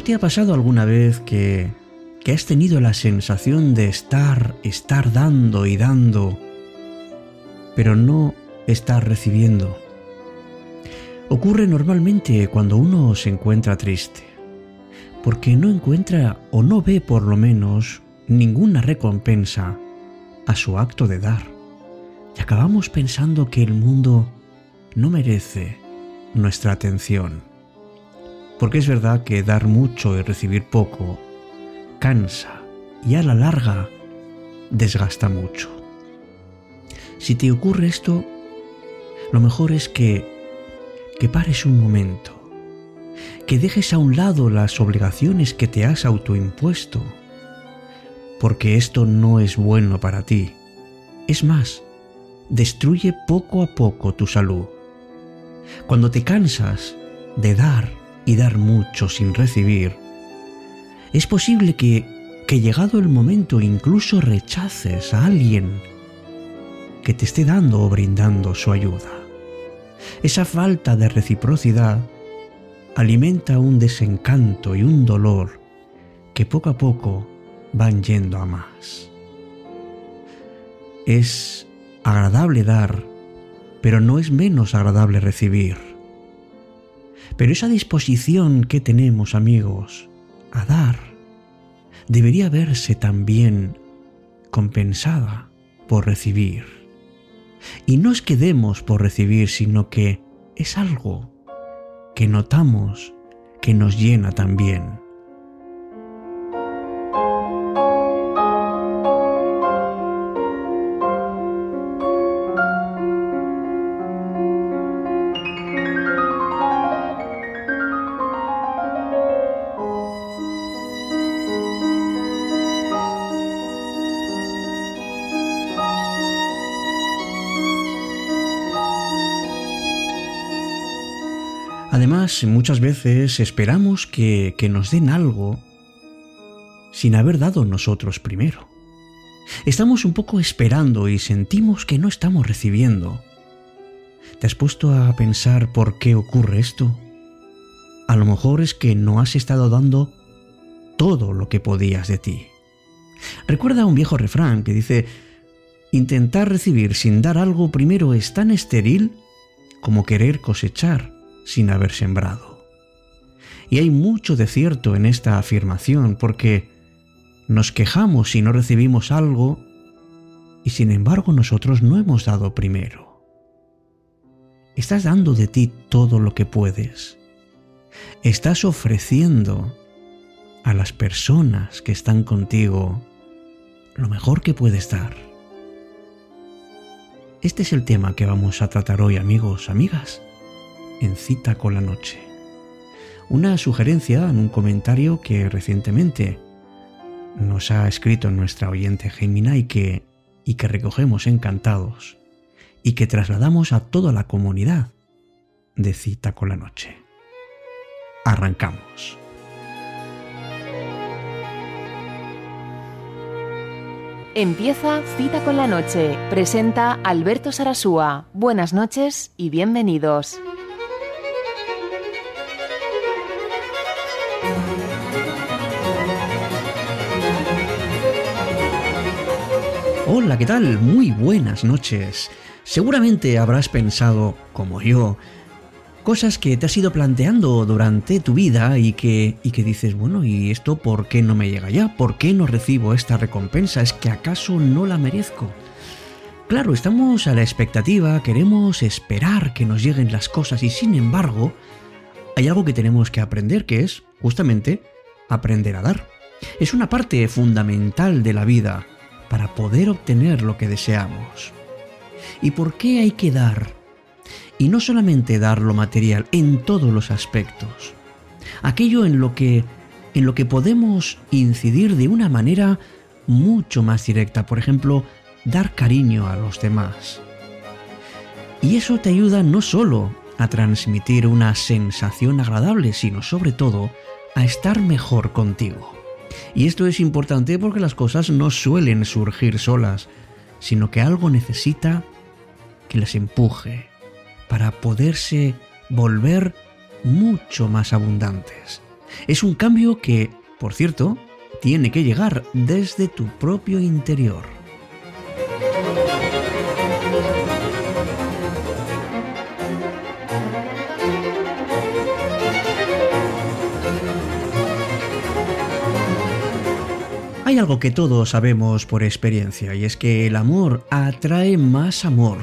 ¿No te ha pasado alguna vez que, que has tenido la sensación de estar, estar dando y dando, pero no estar recibiendo? Ocurre normalmente cuando uno se encuentra triste, porque no encuentra o no ve por lo menos ninguna recompensa a su acto de dar. Y acabamos pensando que el mundo no merece nuestra atención. Porque es verdad que dar mucho y recibir poco cansa y a la larga desgasta mucho. Si te ocurre esto, lo mejor es que que pares un momento, que dejes a un lado las obligaciones que te has autoimpuesto, porque esto no es bueno para ti. Es más, destruye poco a poco tu salud. Cuando te cansas de dar y dar mucho sin recibir, es posible que, que llegado el momento incluso rechaces a alguien que te esté dando o brindando su ayuda. Esa falta de reciprocidad alimenta un desencanto y un dolor que poco a poco van yendo a más. Es agradable dar, pero no es menos agradable recibir. Pero esa disposición que tenemos, amigos, a dar, debería verse también compensada por recibir. Y no es que demos por recibir, sino que es algo que notamos que nos llena también. Muchas veces esperamos que, nos den algo sin haber dado nosotros primero. Estamos un poco esperando y sentimos que no estamos recibiendo. ¿Te has puesto a pensar por qué ocurre esto? A lo mejor es que no has estado dando todo lo que podías de ti. Recuerda un viejo refrán que dice, intentar recibir sin dar algo primero es tan estéril como querer cosechar sin haber sembrado. Y hay mucho de cierto en esta afirmación porque nos quejamos si no recibimos algo y sin embargo nosotros no hemos dado primero. Estás dando de ti todo lo que puedes. Estás ofreciendo a las personas que están contigo lo mejor que puedes dar. Este es el tema que vamos a tratar hoy amigos, amigas en Cita con la Noche. Una sugerencia en un comentario que recientemente nos ha escrito nuestra oyente Gemina y que, y que recogemos encantados y que trasladamos a toda la comunidad de Cita con la Noche. Arrancamos. Empieza Cita con la Noche. Presenta Alberto Sarasúa. Buenas noches y bienvenidos. Hola, ¿qué tal? Muy buenas noches. Seguramente habrás pensado, como yo, cosas que te has ido planteando durante tu vida y que, y que dices, bueno, ¿y esto por qué no me llega ya? ¿Por qué no recibo esta recompensa? ¿Es que acaso no la merezco? Claro, estamos a la expectativa, queremos esperar que nos lleguen las cosas y sin embargo, hay algo que tenemos que aprender que es justamente aprender a dar. Es una parte fundamental de la vida para poder obtener lo que deseamos. ¿Y por qué hay que dar? Y no solamente dar lo material, en todos los aspectos. Aquello en lo que en lo que podemos incidir de una manera mucho más directa, por ejemplo, dar cariño a los demás. Y eso te ayuda no solo a transmitir una sensación agradable, sino sobre todo a estar mejor contigo. Y esto es importante porque las cosas no suelen surgir solas, sino que algo necesita que las empuje para poderse volver mucho más abundantes. Es un cambio que, por cierto, tiene que llegar desde tu propio interior. Algo que todos sabemos por experiencia y es que el amor atrae más amor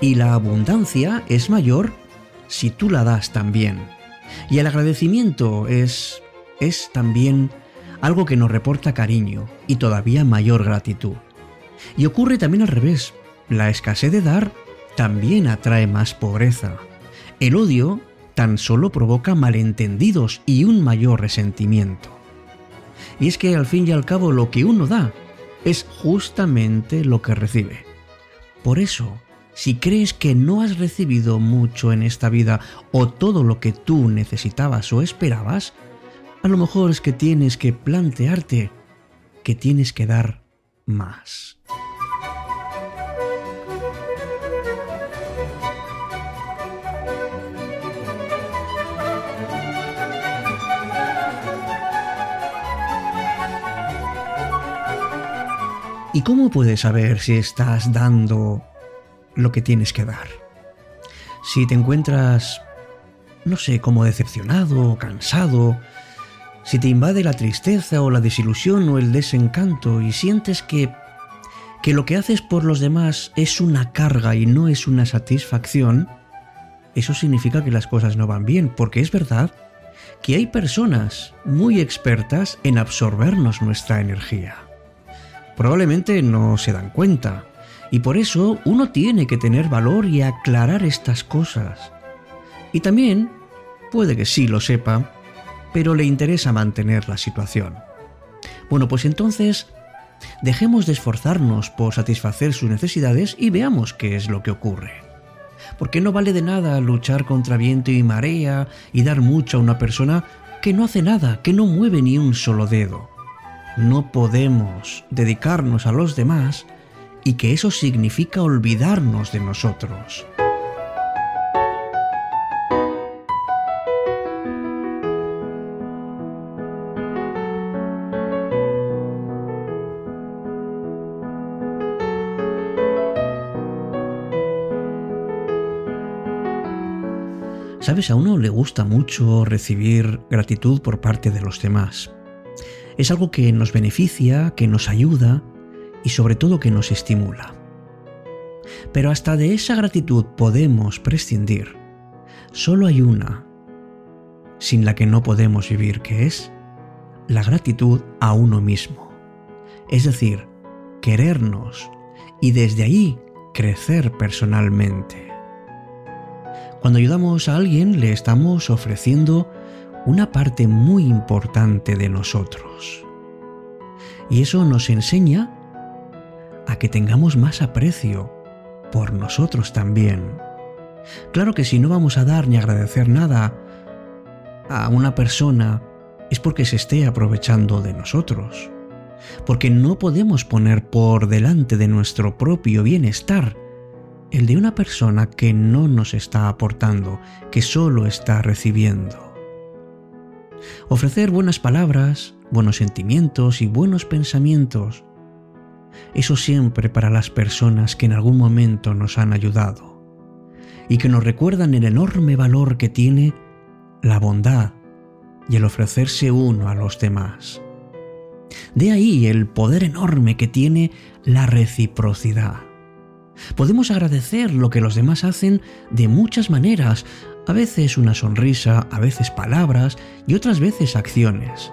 y la abundancia es mayor si tú la das también. Y el agradecimiento es es también algo que nos reporta cariño y todavía mayor gratitud. Y ocurre también al revés. La escasez de dar también atrae más pobreza. El odio tan solo provoca malentendidos y un mayor resentimiento. Y es que al fin y al cabo lo que uno da es justamente lo que recibe. Por eso, si crees que no has recibido mucho en esta vida o todo lo que tú necesitabas o esperabas, a lo mejor es que tienes que plantearte que tienes que dar más. ¿Y cómo puedes saber si estás dando lo que tienes que dar? Si te encuentras, no sé, como decepcionado, cansado, si te invade la tristeza o la desilusión o el desencanto y sientes que que lo que haces por los demás es una carga y no es una satisfacción, eso significa que las cosas no van bien, porque es verdad que hay personas muy expertas en absorbernos nuestra energía probablemente no se dan cuenta. Y por eso uno tiene que tener valor y aclarar estas cosas. Y también, puede que sí lo sepa, pero le interesa mantener la situación. Bueno, pues entonces, dejemos de esforzarnos por satisfacer sus necesidades y veamos qué es lo que ocurre. Porque no vale de nada luchar contra viento y marea y dar mucho a una persona que no hace nada, que no mueve ni un solo dedo no podemos dedicarnos a los demás y que eso significa olvidarnos de nosotros. Sabes, a uno le gusta mucho recibir gratitud por parte de los demás, es algo que nos beneficia, que nos ayuda y sobre todo que nos estimula. Pero hasta de esa gratitud podemos prescindir. Solo hay una sin la que no podemos vivir, que es la gratitud a uno mismo. Es decir, querernos y desde ahí crecer personalmente. Cuando ayudamos a alguien le estamos ofreciendo una parte muy importante de nosotros. Y eso nos enseña a que tengamos más aprecio por nosotros también. Claro que si no vamos a dar ni agradecer nada a una persona es porque se esté aprovechando de nosotros, porque no podemos poner por delante de nuestro propio bienestar el de una persona que no nos está aportando, que solo está recibiendo. Ofrecer buenas palabras, buenos sentimientos y buenos pensamientos. Eso siempre para las personas que en algún momento nos han ayudado y que nos recuerdan el enorme valor que tiene la bondad y el ofrecerse uno a los demás. De ahí el poder enorme que tiene la reciprocidad. Podemos agradecer lo que los demás hacen de muchas maneras, a veces una sonrisa, a veces palabras y otras veces acciones.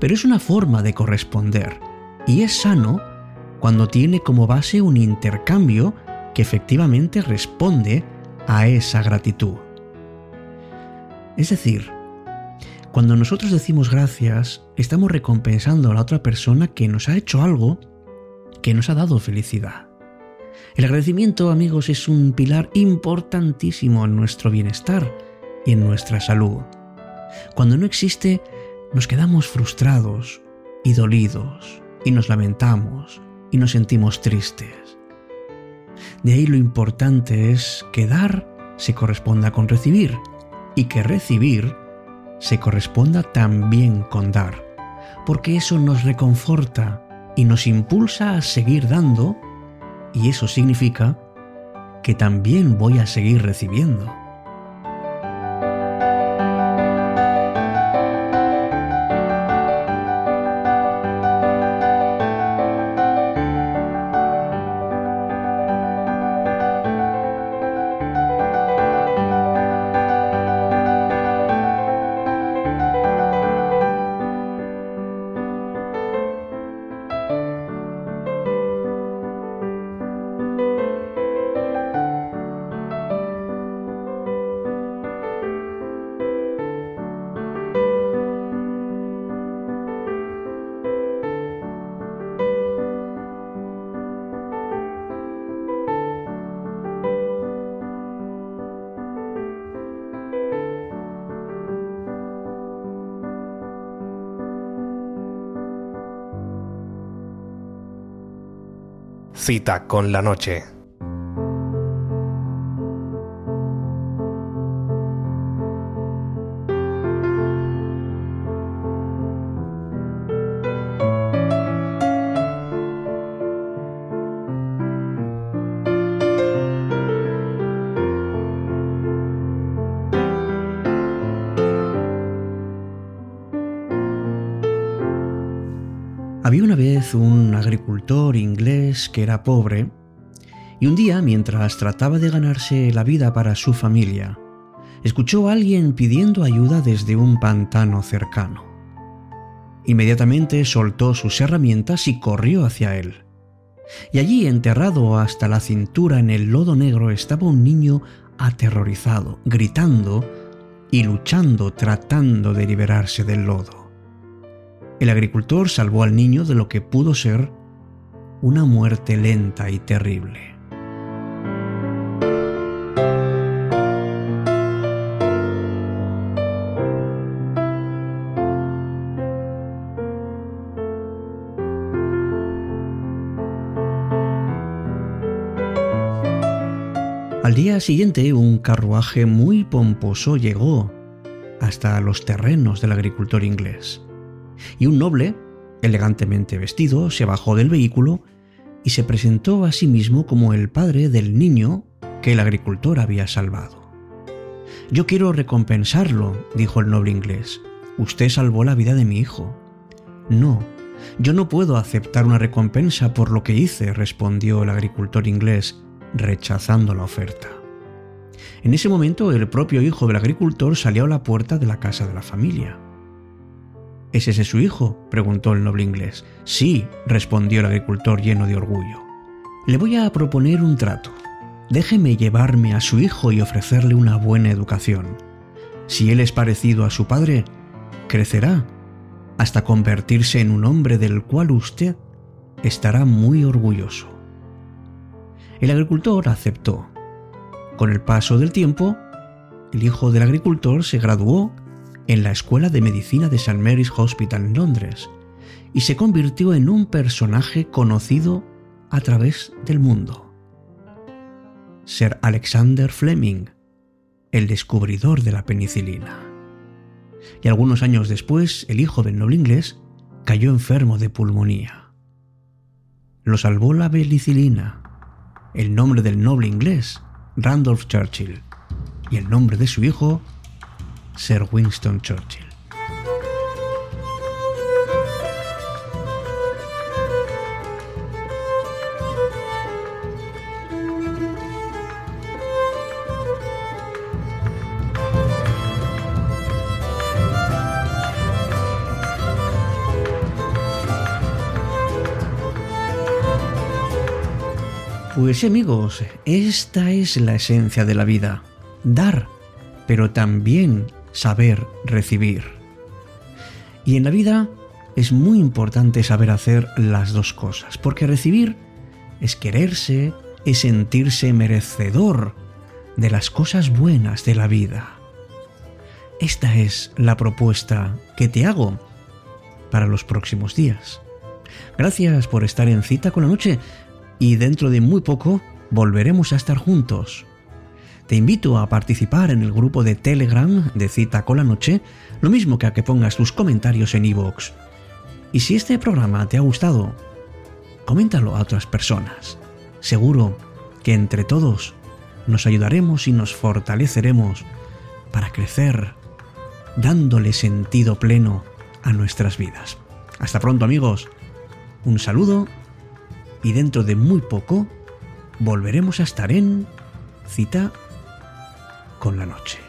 Pero es una forma de corresponder y es sano cuando tiene como base un intercambio que efectivamente responde a esa gratitud. Es decir, cuando nosotros decimos gracias, estamos recompensando a la otra persona que nos ha hecho algo que nos ha dado felicidad. El agradecimiento, amigos, es un pilar importantísimo en nuestro bienestar y en nuestra salud. Cuando no existe, nos quedamos frustrados y dolidos y nos lamentamos y nos sentimos tristes. De ahí lo importante es que dar se corresponda con recibir y que recibir se corresponda también con dar, porque eso nos reconforta y nos impulsa a seguir dando, y eso significa que también voy a seguir recibiendo. Cita con la noche. Que era pobre y un día, mientras trataba de ganarse la vida para su familia, escuchó a alguien pidiendo ayuda desde un pantano cercano. Inmediatamente soltó sus herramientas y corrió hacia él. Y allí, enterrado hasta la cintura en el lodo negro, estaba un niño aterrorizado, gritando y luchando tratando de liberarse del lodo. El agricultor salvó al niño de lo que pudo ser una muerte lenta y terrible. Al día siguiente un carruaje muy pomposo llegó hasta los terrenos del agricultor inglés y un noble, elegantemente vestido, se bajó del vehículo y se presentó a sí mismo como el padre del niño que el agricultor había salvado. Yo quiero recompensarlo, dijo el noble inglés. Usted salvó la vida de mi hijo. No, yo no puedo aceptar una recompensa por lo que hice, respondió el agricultor inglés, rechazando la oferta. En ese momento el propio hijo del agricultor salió a la puerta de la casa de la familia. ¿Es ese su hijo? preguntó el noble inglés. Sí, respondió el agricultor lleno de orgullo. Le voy a proponer un trato. Déjeme llevarme a su hijo y ofrecerle una buena educación. Si él es parecido a su padre, crecerá hasta convertirse en un hombre del cual usted estará muy orgulloso. El agricultor aceptó. Con el paso del tiempo, el hijo del agricultor se graduó en la Escuela de Medicina de St. Mary's Hospital en Londres y se convirtió en un personaje conocido a través del mundo. Sir Alexander Fleming, el descubridor de la penicilina. Y algunos años después, el hijo del noble inglés cayó enfermo de pulmonía. Lo salvó la penicilina, el nombre del noble inglés, Randolph Churchill, y el nombre de su hijo, Sir Winston Churchill. Pues amigos, esta es la esencia de la vida, dar, pero también saber recibir. Y en la vida es muy importante saber hacer las dos cosas, porque recibir es quererse, es sentirse merecedor de las cosas buenas de la vida. Esta es la propuesta que te hago para los próximos días. Gracias por estar en cita con la noche y dentro de muy poco volveremos a estar juntos Te invito a participar en el grupo de Telegram de Cita con la Noche, lo mismo que a que pongas tus comentarios en iVoox. Y si este programa te ha gustado, coméntalo a otras personas. Seguro que entre todos nos ayudaremos y nos fortaleceremos para crecer, dándole sentido pleno a nuestras vidas. Hasta pronto amigos, un saludo y dentro de muy poco volveremos a estar en cita con la noche.